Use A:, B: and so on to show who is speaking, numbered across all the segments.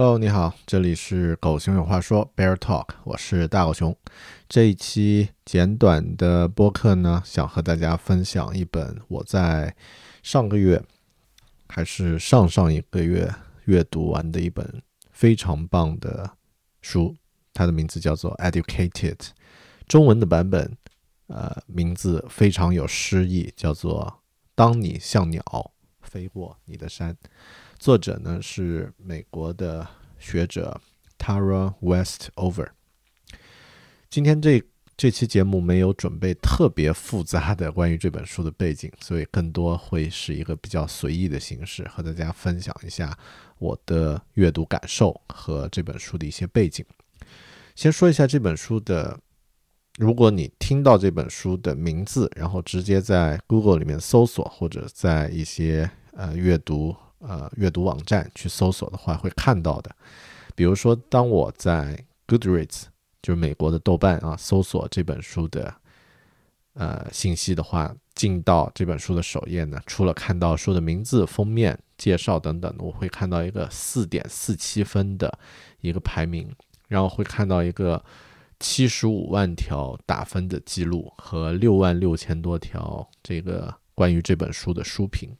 A: Hello，你好，这里是狗熊有话说 Bear Talk，我是大狗熊。这一期简短的播客呢，想和大家分享一本我在上个月还是上上一个月阅读完的一本非常棒的书，它的名字叫做《Educated》，中文的版本，呃，名字非常有诗意，叫做《当你像鸟飞过你的山》。作者呢是美国的学者 Tara Westover。今天这这期节目没有准备特别复杂的关于这本书的背景，所以更多会是一个比较随意的形式，和大家分享一下我的阅读感受和这本书的一些背景。先说一下这本书的，如果你听到这本书的名字，然后直接在 Google 里面搜索，或者在一些呃阅读。呃，阅读网站去搜索的话，会看到的。比如说，当我在 Goodreads，就是美国的豆瓣啊，搜索这本书的呃信息的话，进到这本书的首页呢，除了看到书的名字、封面、介绍等等，我会看到一个四点四七分的一个排名，然后会看到一个七十五万条打分的记录和六万六千多条这个关于这本书的书评。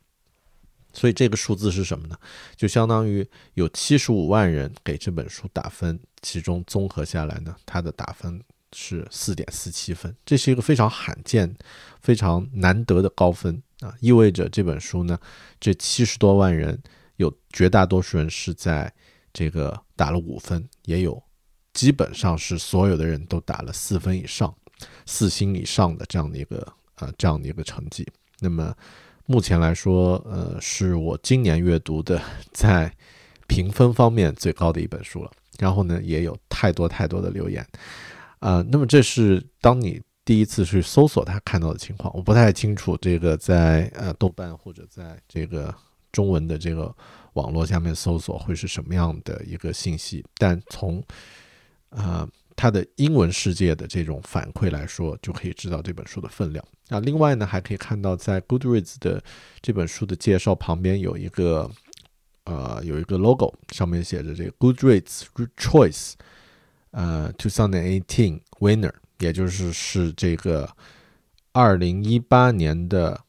A: 所以这个数字是什么呢？就相当于有七十五万人给这本书打分，其中综合下来呢，它的打分是四点四七分，这是一个非常罕见、非常难得的高分啊！意味着这本书呢，这七十多万人有绝大多数人是在这个打了五分，也有基本上是所有的人都打了四分以上、四星以上的这样的一个呃这样的一个成绩。那么。目前来说，呃，是我今年阅读的在评分方面最高的一本书了。然后呢，也有太多太多的留言，呃，那么这是当你第一次去搜索它看到的情况。我不太清楚这个在呃豆瓣或者在这个中文的这个网络下面搜索会是什么样的一个信息，但从呃。它的英文世界的这种反馈来说，就可以知道这本书的分量啊。另外呢，还可以看到在 Goodreads 的这本书的介绍旁边有一个呃有一个 logo，上面写着这个 Goodreads Choice，呃，2018 Winner，也就是是这个二零一八年的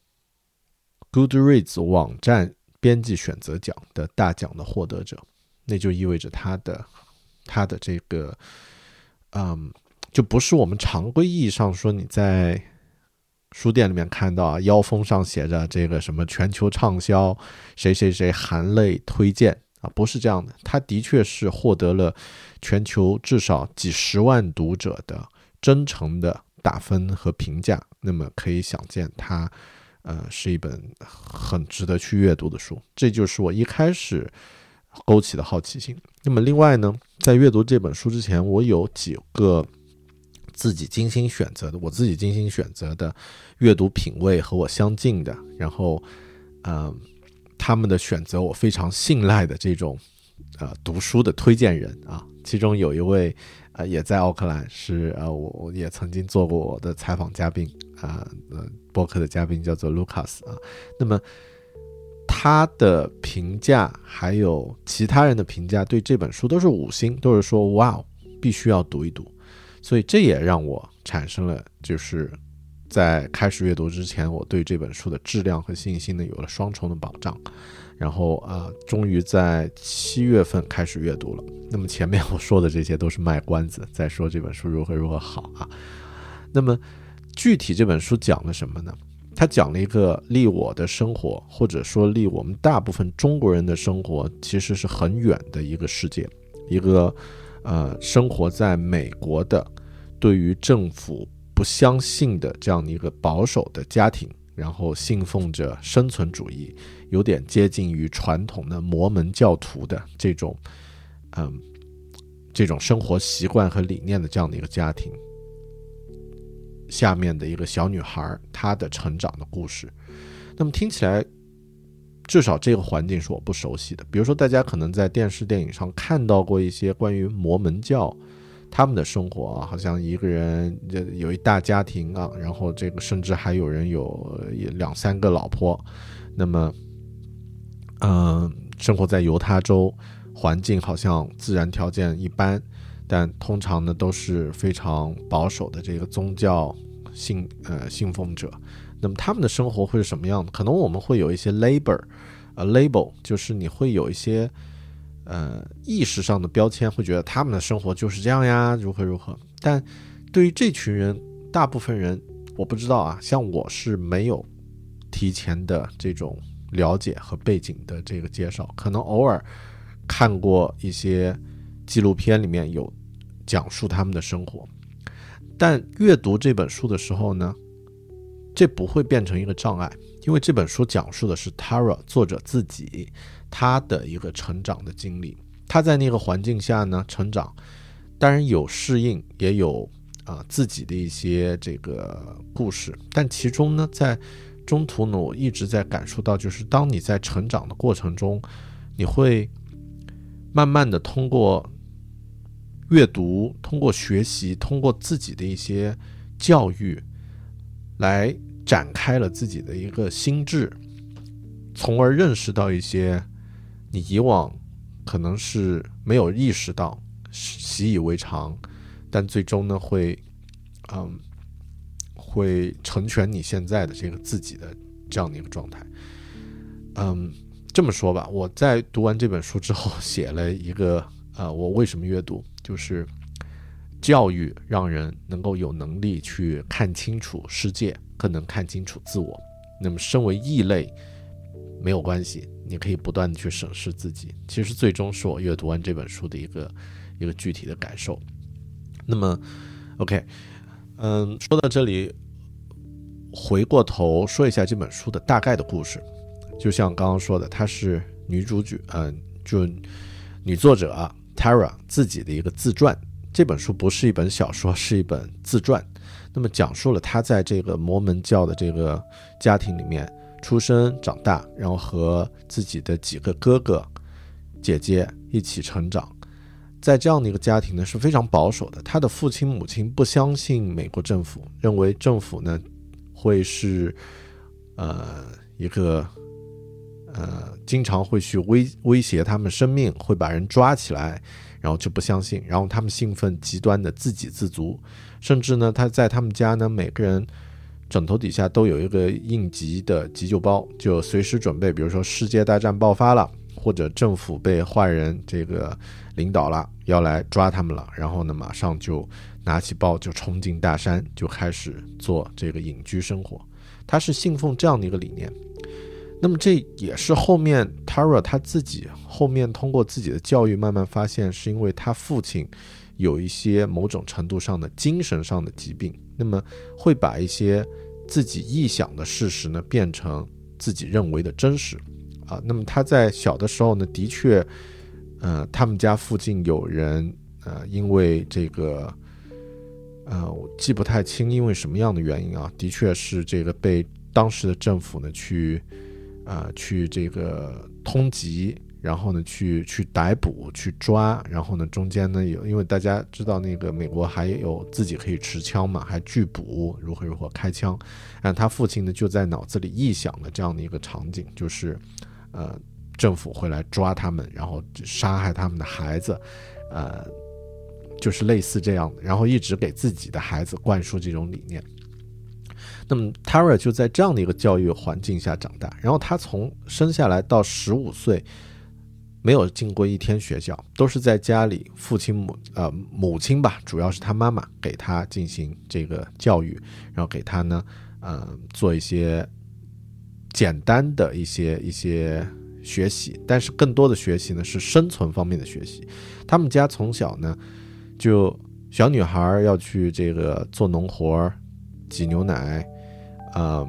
A: Goodreads 网站编辑选择奖的大奖的获得者。那就意味着它的它的这个。嗯，就不是我们常规意义上说你在书店里面看到啊，腰封上写着这个什么全球畅销，谁谁谁含泪推荐啊，不是这样的。他的确是获得了全球至少几十万读者的真诚的打分和评价。那么可以想见，它呃是一本很值得去阅读的书。这就是我一开始。勾起的好奇心。那么，另外呢，在阅读这本书之前，我有几个自己精心选择的，我自己精心选择的阅读品味和我相近的，然后，嗯，他们的选择我非常信赖的这种呃读书的推荐人啊。其中有一位呃也在奥克兰，是呃我我也曾经做过我的采访嘉宾啊，呃播客的嘉宾叫做 Lucas 啊。那么。他的评价还有其他人的评价，对这本书都是五星，都是说哇，必须要读一读。所以这也让我产生了就是在开始阅读之前，我对这本书的质量和信心呢有了双重的保障。然后啊，终于在七月份开始阅读了。那么前面我说的这些都是卖关子，在说这本书如何如何好啊。那么具体这本书讲了什么呢？它讲了一个离我的生活，或者说离我们大部分中国人的生活，其实是很远的一个世界，一个呃生活在美国的，对于政府不相信的这样的一个保守的家庭。然后信奉着生存主义，有点接近于传统的摩门教徒的这种，嗯，这种生活习惯和理念的这样的一个家庭，下面的一个小女孩她的成长的故事。那么听起来，至少这个环境是我不熟悉的。比如说，大家可能在电视电影上看到过一些关于摩门教。他们的生活啊，好像一个人有一大家庭啊，然后这个甚至还有人有两三个老婆，那么，嗯，生活在犹他州，环境好像自然条件一般，但通常呢都是非常保守的这个宗教信呃信奉者，那么他们的生活会是什么样的？可能我们会有一些 label，呃 label，就是你会有一些。呃，意识上的标签会觉得他们的生活就是这样呀，如何如何。但对于这群人，大部分人我不知道啊，像我是没有提前的这种了解和背景的这个介绍，可能偶尔看过一些纪录片里面有讲述他们的生活，但阅读这本书的时候呢，这不会变成一个障碍，因为这本书讲述的是 Tara 作者自己。他的一个成长的经历，他在那个环境下呢成长，当然有适应，也有啊自己的一些这个故事。但其中呢，在中途呢，我一直在感受到，就是当你在成长的过程中，你会慢慢的通过阅读、通过学习、通过自己的一些教育，来展开了自己的一个心智，从而认识到一些。你以往可能是没有意识到，习以为常，但最终呢会，嗯，会成全你现在的这个自己的这样的一个状态。嗯，这么说吧，我在读完这本书之后写了一个，呃，我为什么阅读，就是教育让人能够有能力去看清楚世界，更能看清楚自我。那么，身为异类没有关系。你可以不断的去审视自己，其实最终是我阅读完这本书的一个一个具体的感受。那么，OK，嗯，说到这里，回过头说一下这本书的大概的故事。就像刚刚说的，它是女主角，嗯，就女作者 Tara 自己的一个自传。这本书不是一本小说，是一本自传。那么讲述了他在这个摩门教的这个家庭里面。出生长大，然后和自己的几个哥哥、姐姐一起成长，在这样的一个家庭呢是非常保守的。他的父亲母亲不相信美国政府，认为政府呢会是呃一个呃经常会去威威胁他们生命，会把人抓起来，然后就不相信。然后他们兴奋极端的自给自足，甚至呢他在他们家呢每个人。枕头底下都有一个应急的急救包，就随时准备。比如说世界大战爆发了，或者政府被坏人这个领导了，要来抓他们了，然后呢，马上就拿起包就冲进大山，就开始做这个隐居生活。他是信奉这样的一个理念。那么这也是后面 Tara 他自己后面通过自己的教育慢慢发现，是因为他父亲有一些某种程度上的精神上的疾病。那么会把一些自己臆想的事实呢变成自己认为的真实，啊，那么他在小的时候呢，的确，呃，他们家附近有人，呃，因为这个，呃，我记不太清，因为什么样的原因啊，的确是这个被当时的政府呢去，啊，去这个通缉。然后呢，去去逮捕、去抓，然后呢，中间呢有，因为大家知道那个美国还有自己可以持枪嘛，还拒捕，如何如何开枪，然后他父亲呢就在脑子里臆想了这样的一个场景，就是，呃，政府会来抓他们，然后杀害他们的孩子，呃，就是类似这样的，然后一直给自己的孩子灌输这种理念。那么 Tara 就在这样的一个教育环境下长大，然后他从生下来到十五岁，没有进过一天学校，都是在家里父亲母呃母亲吧，主要是他妈妈给他进行这个教育，然后给他呢呃做一些简单的一些一些学习，但是更多的学习呢是生存方面的学习。他们家从小呢就小女孩要去这个做农活。挤牛奶，呃，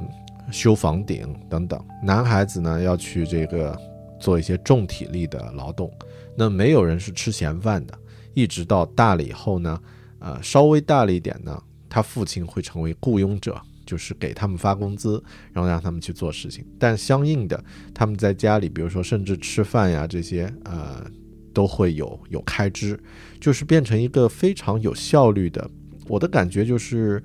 A: 修房顶等等。男孩子呢要去这个做一些重体力的劳动，那没有人是吃闲饭的。一直到大了以后呢，呃，稍微大了一点呢，他父亲会成为雇佣者，就是给他们发工资，然后让他们去做事情。但相应的，他们在家里，比如说甚至吃饭呀这些，呃，都会有有开支，就是变成一个非常有效率的。我的感觉就是。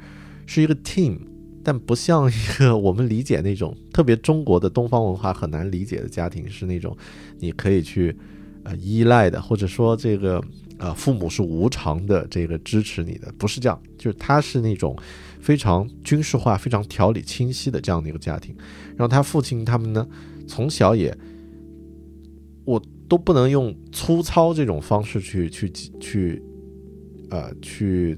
A: 是一个 team，但不像一个我们理解那种特别中国的东方文化很难理解的家庭，是那种你可以去呃依赖的，或者说这个呃父母是无偿的这个支持你的，不是这样，就是他是那种非常军事化、非常条理清晰的这样的一个家庭。然后他父亲他们呢，从小也我都不能用粗糙这种方式去去去呃去。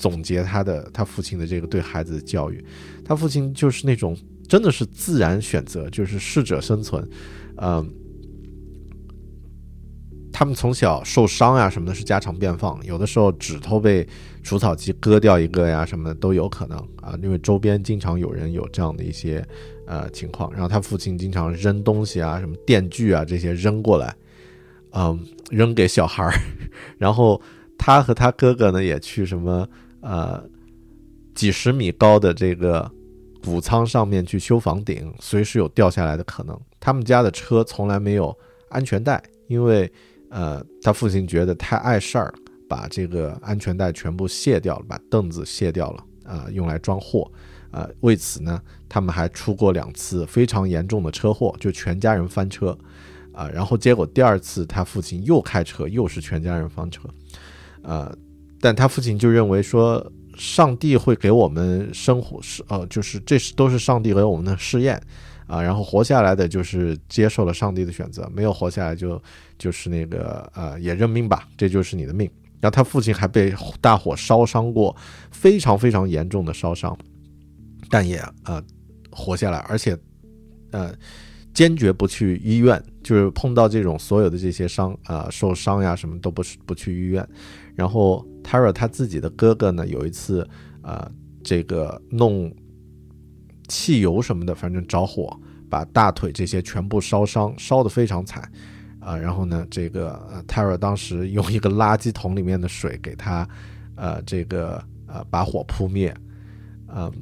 A: 总结他的他父亲的这个对孩子的教育，他父亲就是那种真的是自然选择，就是适者生存，嗯，他们从小受伤呀什么的是家常便饭，有的时候指头被除草机割掉一个呀什么的都有可能啊，因为周边经常有人有这样的一些呃情况，然后他父亲经常扔东西啊，什么电锯啊这些扔过来，嗯，扔给小孩儿，然后他和他哥哥呢也去什么。呃，几十米高的这个谷仓上面去修房顶，随时有掉下来的可能。他们家的车从来没有安全带，因为呃，他父亲觉得太碍事儿，把这个安全带全部卸掉了，把凳子卸掉了，啊，用来装货。呃，为此呢，他们还出过两次非常严重的车祸，就全家人翻车。啊，然后结果第二次他父亲又开车，又是全家人翻车。呃。但他父亲就认为说，上帝会给我们生活是呃，就是这是都是上帝给我们的试验啊。然后活下来的就是接受了上帝的选择，没有活下来就就是那个呃也认命吧，这就是你的命。然后他父亲还被大火烧伤过，非常非常严重的烧伤，但也呃活下来，而且呃坚决不去医院，就是碰到这种所有的这些伤啊受伤呀什么都不是不去医院，然后。Tara 他自己的哥哥呢，有一次，呃，这个弄汽油什么的，反正着火，把大腿这些全部烧伤，烧得非常惨，啊，然后呢，这个呃 Tara 当时 用一个垃圾桶里面的水给他，呃，这个呃把火扑灭，嗯，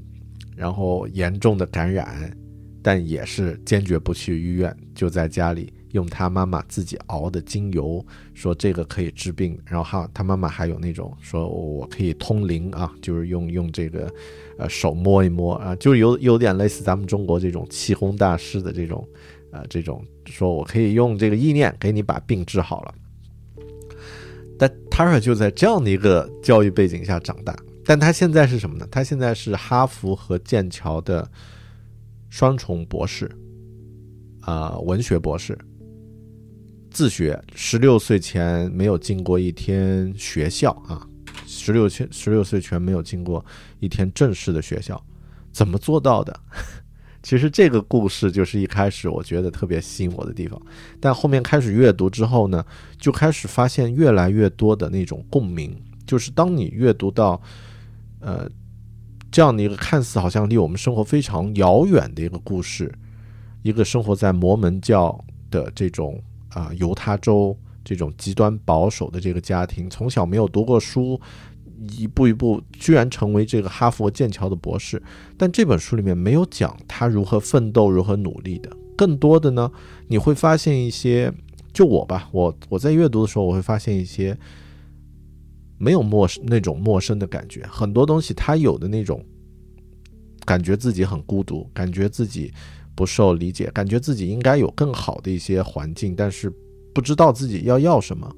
A: 然后严重的感染，但也是坚决不去医院，就在家里。用他妈妈自己熬的精油，说这个可以治病。然后哈，他妈妈还有那种说我可以通灵啊，就是用用这个，呃，手摸一摸啊，就有有点类似咱们中国这种气功大师的这种，呃，这种说我可以用这个意念给你把病治好了。但 Tara 就在这样的一个教育背景下长大，但他现在是什么呢？他现在是哈佛和剑桥的双重博士，啊，文学博士。自学，十六岁前没有进过一天学校啊，十六岁十六岁前没有进过一天正式的学校，怎么做到的？其实这个故事就是一开始我觉得特别吸引我的地方，但后面开始阅读之后呢，就开始发现越来越多的那种共鸣，就是当你阅读到，呃，这样的一个看似好像离我们生活非常遥远的一个故事，一个生活在摩门教的这种。啊，犹他州这种极端保守的这个家庭，从小没有读过书，一步一步居然成为这个哈佛、剑桥的博士。但这本书里面没有讲他如何奋斗、如何努力的，更多的呢，你会发现一些，就我吧，我我在阅读的时候，我会发现一些没有陌生那种陌生的感觉，很多东西他有的那种感觉自己很孤独，感觉自己。不受理解，感觉自己应该有更好的一些环境，但是不知道自己要要什么。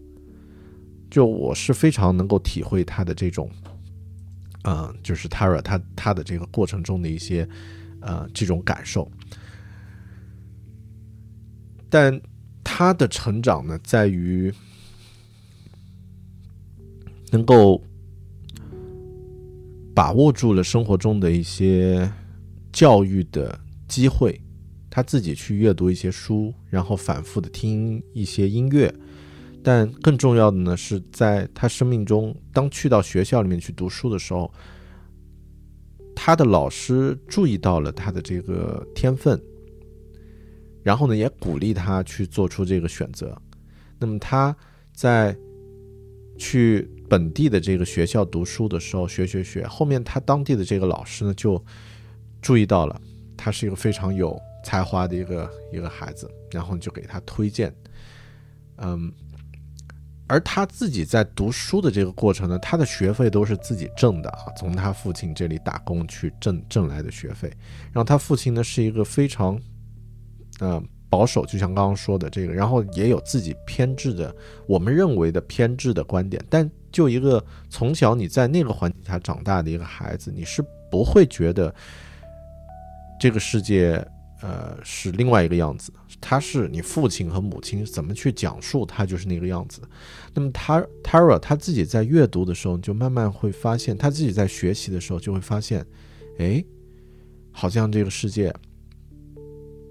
A: 就我是非常能够体会他的这种嗯，就是 Tara 他他的这个过程中的一些呃这种感受。但他的成长呢，在于能够把握住了生活中的一些教育的机会，他自己去阅读一些书，然后反复的听一些音乐。但更重要的呢，是在他生命中，当去到学校里面去读书的时候，他的老师注意到了他的这个天分。然后呢，也鼓励他去做出这个选择。那么他在去本地的这个学校读书的时候，学学学，后面他当地的这个老师呢，就注意到了他是一个非常有才华的一个一个孩子，然后就给他推荐。嗯，而他自己在读书的这个过程呢，他的学费都是自己挣的啊，从他父亲这里打工去挣挣来的学费。然后他父亲呢，是一个非常。嗯，保守，就像刚刚说的这个，然后也有自己偏执的，我们认为的偏执的观点。但就一个从小你在那个环境下长大的一个孩子，你是不会觉得这个世界，呃，是另外一个样子。他是你父亲和母亲怎么去讲述，他就是那个样子。那么他 Tara 他自己在阅读的时候，就慢慢会发现，他自己在学习的时候就会发现，哎，好像这个世界。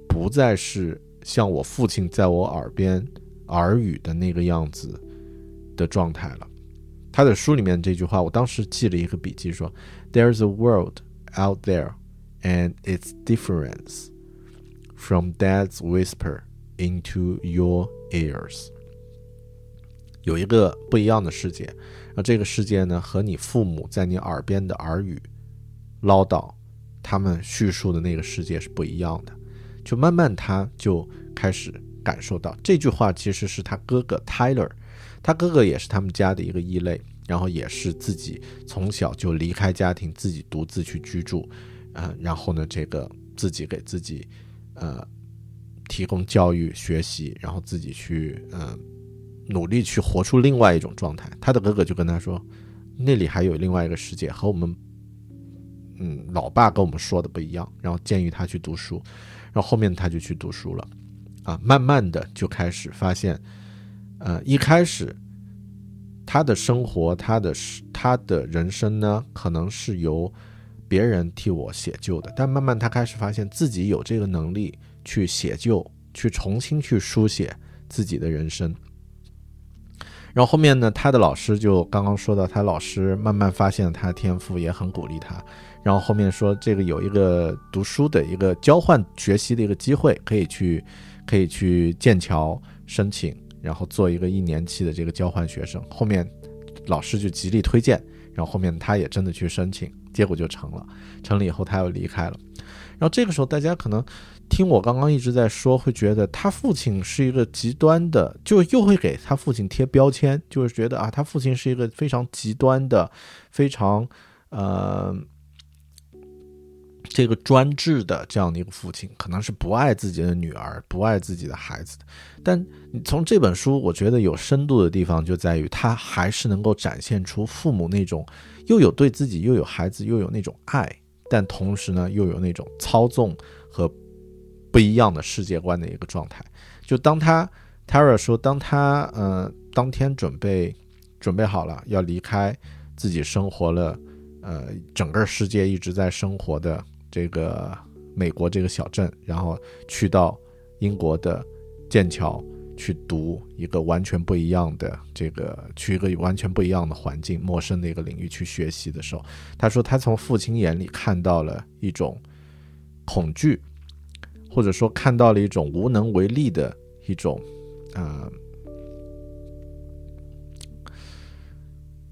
A: 不再是像我父亲在我耳边耳语的那个样子的状态了。他的书里面这句话，我当时记了一个笔记，说：“There's a world out there, and its difference from Dad's whisper into your ears。”有一个不一样的世界，而这个世界呢，和你父母在你耳边的耳语唠叨，他们叙述的那个世界是不一样的。就慢慢，他就开始感受到这句话其实是他哥哥 Tyler，他哥哥也是他们家的一个异类，然后也是自己从小就离开家庭，自己独自去居住，呃，然后呢，这个自己给自己，呃，提供教育学习，然后自己去，呃，努力去活出另外一种状态。他的哥哥就跟他说，那里还有另外一个世界，和我们，嗯，老爸跟我们说的不一样，然后建议他去读书。然后后面他就去读书了，啊，慢慢的就开始发现，呃，一开始他的生活，他的他的人生呢，可能是由别人替我写就的，但慢慢他开始发现自己有这个能力去写就，去重新去书写自己的人生。然后后面呢，他的老师就刚刚说到，他老师慢慢发现他的天赋，也很鼓励他。然后后面说这个有一个读书的一个交换学习的一个机会，可以去，可以去剑桥申请，然后做一个一年期的这个交换学生。后面老师就极力推荐，然后后面他也真的去申请，结果就成了。成了以后他又离开了。然后这个时候大家可能听我刚刚一直在说，会觉得他父亲是一个极端的，就又会给他父亲贴标签，就是觉得啊，他父亲是一个非常极端的，非常呃。这个专制的这样的一个父亲，可能是不爱自己的女儿，不爱自己的孩子的。但你从这本书，我觉得有深度的地方就在于，他还是能够展现出父母那种又有对自己又有孩子又有那种爱，但同时呢又有那种操纵和不一样的世界观的一个状态。就当他 Tara 说，当他呃当天准备准备好了要离开自己生活了呃整个世界一直在生活的。这个美国这个小镇，然后去到英国的剑桥去读一个完全不一样的这个，去一个完全不一样的环境、陌生的一个领域去学习的时候，他说他从父亲眼里看到了一种恐惧，或者说看到了一种无能为力的一种，呃，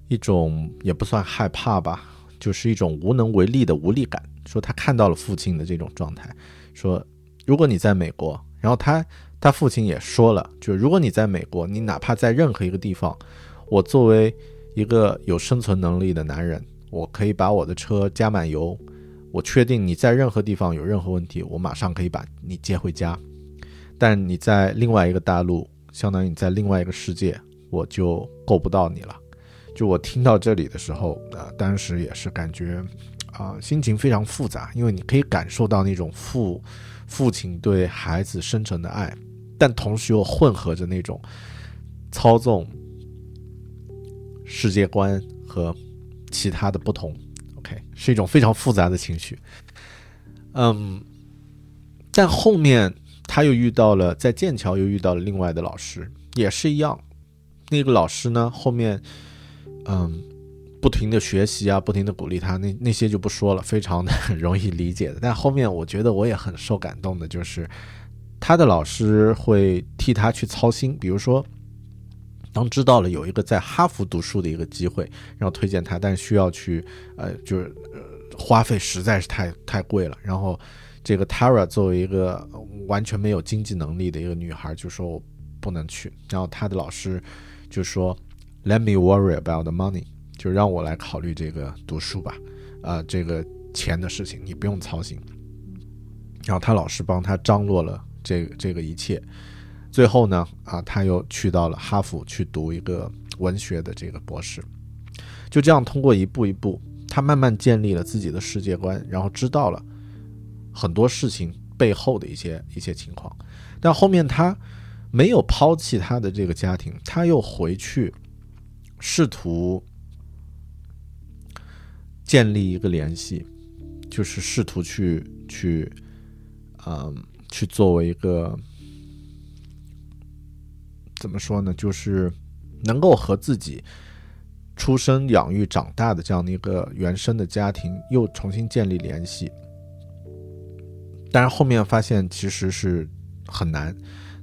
A: 一种也不算害怕吧，就是一种无能为力的无力感。说他看到了父亲的这种状态，说如果你在美国，然后他他父亲也说了，就如果你在美国，你哪怕在任何一个地方，我作为一个有生存能力的男人，我可以把我的车加满油，我确定你在任何地方有任何问题，我马上可以把你接回家。但你在另外一个大陆，相当于你在另外一个世界，我就够不到你了。就我听到这里的时候，呃，当时也是感觉啊、心情非常复杂，因为你可以感受到那种父父亲对孩子深沉的爱，但同时又混合着那种操纵世界观和其他的不同。OK，是一种非常复杂的情绪。嗯，但后面他又遇到了，在剑桥又遇到了另外的老师，也是一样。那个老师呢，后面嗯，不停的学习啊，不停的鼓励他，那那些就不说了，非常的 容易理解的。但后面我觉得我也很受感动的，就是他的老师会替他去操心，比如说。当知道了有一个在哈佛读书的一个机会，然后推荐他，但需要去，呃，就是呃，花费实在是太太贵了。然后，这个 Tara 作为一个完全没有经济能力的一个女孩，就说我不能去。然后他的老师就说，Let me worry about the money，就让我来考虑这个读书吧，啊、这个钱的事情你不用操心。然后他老师帮他张罗了这个这个一切。最后呢，啊，他又去到了哈佛去读一个文学的这个博士，就这样通过一步一步，他慢慢建立了自己的世界观，然后知道了很多事情背后的一些一些情况。但后面他没有抛弃他的这个家庭，他又回去试图建立一个联系，就是试图去去，嗯，去作为一个。怎么说呢？就是能够和自己出生、养育、长大的这样的一个原生的家庭又重新建立联系。但是后面发现其实是很难。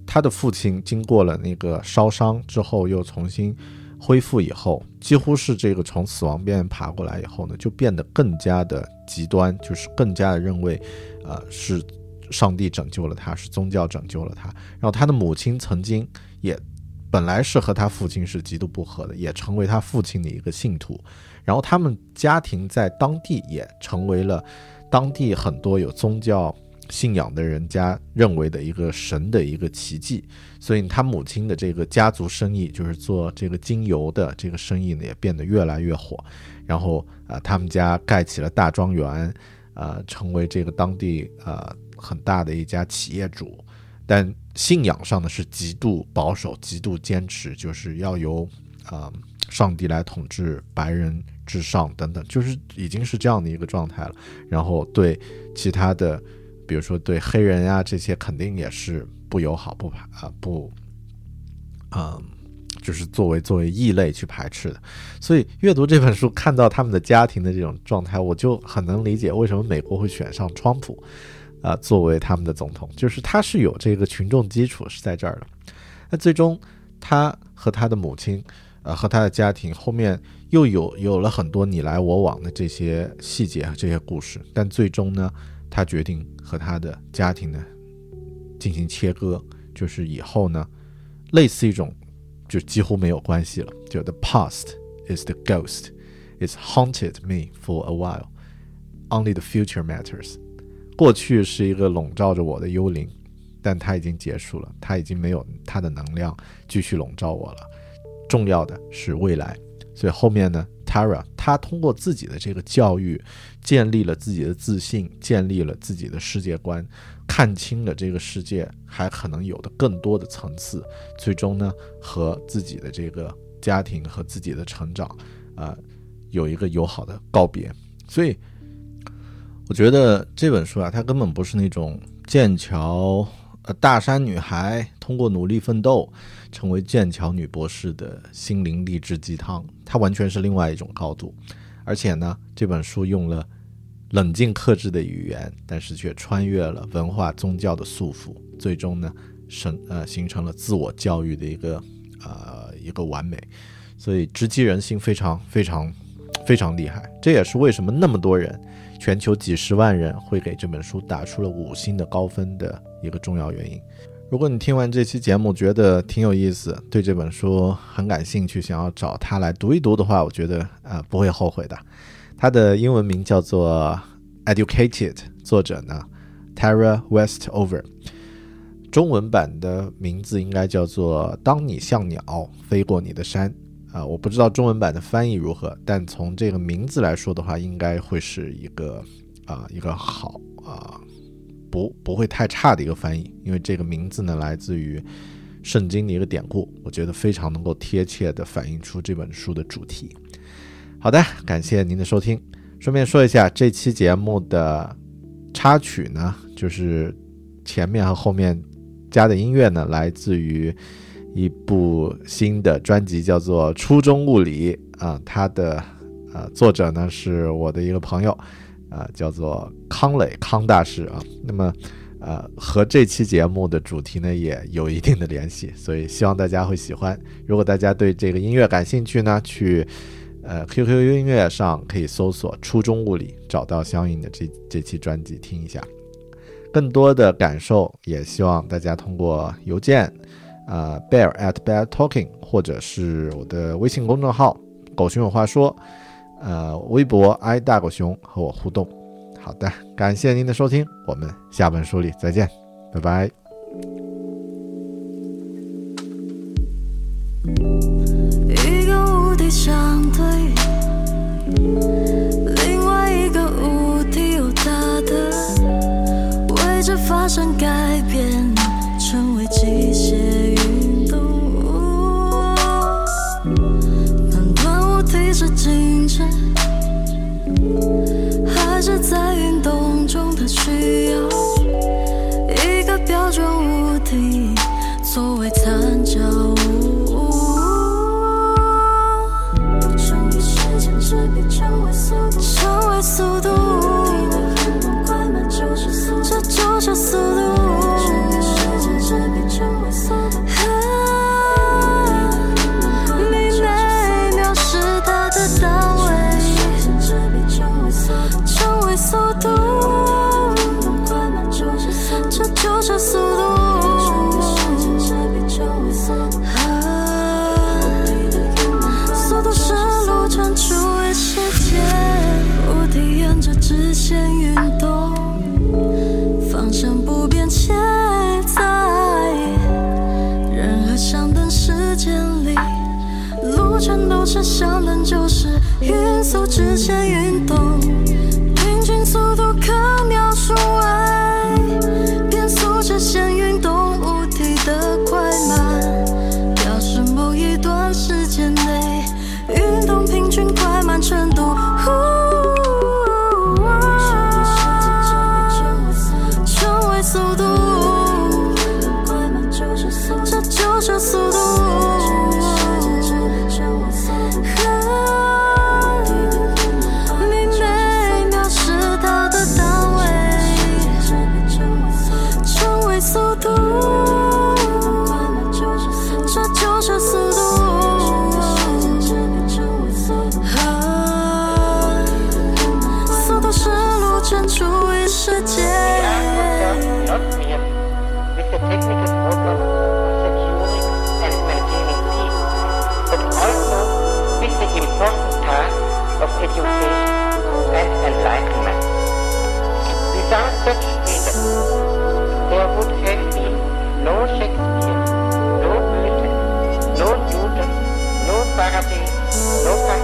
A: 他的父亲经过了那个烧伤之后，又重新恢复以后，几乎是这个从死亡边缘爬过来以后呢，就变得更加的极端，就是更加的认为，呃，是上帝拯救了他，是宗教拯救了他。然后他的母亲曾经。也本来是和他父亲是极度不和的，也成为他父亲的一个信徒。然后他们家庭在当地也成为了当地很多有宗教信仰的人家认为的一个神的一个奇迹。所以他母亲的这个家族生意，就是做这个精油的这个生意呢，也变得越来越火。然后啊、他们家盖起了大庄园，呃，成为这个当地呃很大的一家企业主。但信仰上呢是极度保守、极度坚持，就是要由啊、上帝来统治，白人至上等等，就是已经是这样的一个状态了。然后对其他的，比如说对黑人呀、这些，肯定也是不友好、不排啊不，嗯，就是作为作为异类去排斥的。所以阅读这本书，看到他们的家庭的这种状态，我就很能理解为什么美国会选上川普。啊，作为他们的总统，就是他是有这个群众基础是在这儿的。那最终，他和他的母亲，呃，和他的家庭后面又有有了很多你来我往的这些细节和这些故事。但最终呢，他决定和他的家庭呢进行切割，就是以后呢，类似一种就几乎没有关系了。就 The past is the ghost, it's haunted me for a while. Only the future matters. 过去是一个笼罩着我的幽灵，但它已经结束了，它已经没有它的能量继续笼罩我了。重要的是未来，所以后面呢，Tara 她通过自己的这个教育，建立了自己的自信，建立了自己的世界观，看清了这个世界还可能有的更多的层次，最终呢，和自己的这个家庭和自己的成长，啊、呃，有一个友好的告别。所以。我觉得这本书啊，它根本不是那种剑桥呃大山女孩通过努力奋斗成为剑桥女博士的心灵励志鸡汤，它完全是另外一种高度。而且呢，这本书用了冷静克制的语言，但是却穿越了文化宗教的束缚，最终呢，生呃形成了自我教育的一个呃一个完美，所以直击人心，非常非常非常厉害。这也是为什么那么多人。全球几十万人会给这本书打出了五星的高分的一个重要原因。如果你听完这期节目觉得挺有意思，对这本书很感兴趣，想要找它来读一读的话，我觉得呃不会后悔的。它的英文名叫做《Educated》，作者呢 Tara Westover，中文版的名字应该叫做《当你像鸟飞过你的山》啊，我不知道中文版的翻译如何，但从这个名字来说的话，应该会是一个啊一个好啊不不会太差的一个翻译，因为这个名字呢来自于圣经的一个典故，我觉得非常能够贴切的反映出这本书的主题。好的，感谢您的收听。顺便说一下，这期节目的插曲呢，就是前面和后面加的音乐呢，来自于。一部新的专辑叫做《初中物理》啊，它的呃作者呢是我的一个朋友，啊叫做康磊康大师啊。那么呃和这期节目的主题呢也有一定的联系，所以希望大家会喜欢。如果大家对这个音乐感兴趣呢，去呃 QQ 音乐上可以搜索《初中物理》，找到相应的这这期专辑听一下。更多的感受也希望大家通过邮件。啊，bear at bear talking，或者是我的微信公众号“狗熊有话说”，呃，微博 i 大狗熊和我互动。好的，感谢您的收听，我们下本书里再见，拜拜。
B: 一个无敌相对，另外一个无敌又大的，为着发生改变，是 beauty, and enlightenment. Without such freedom, there would have been no Shakespeare, no Milton, no Newton, no Faraday, no Kant.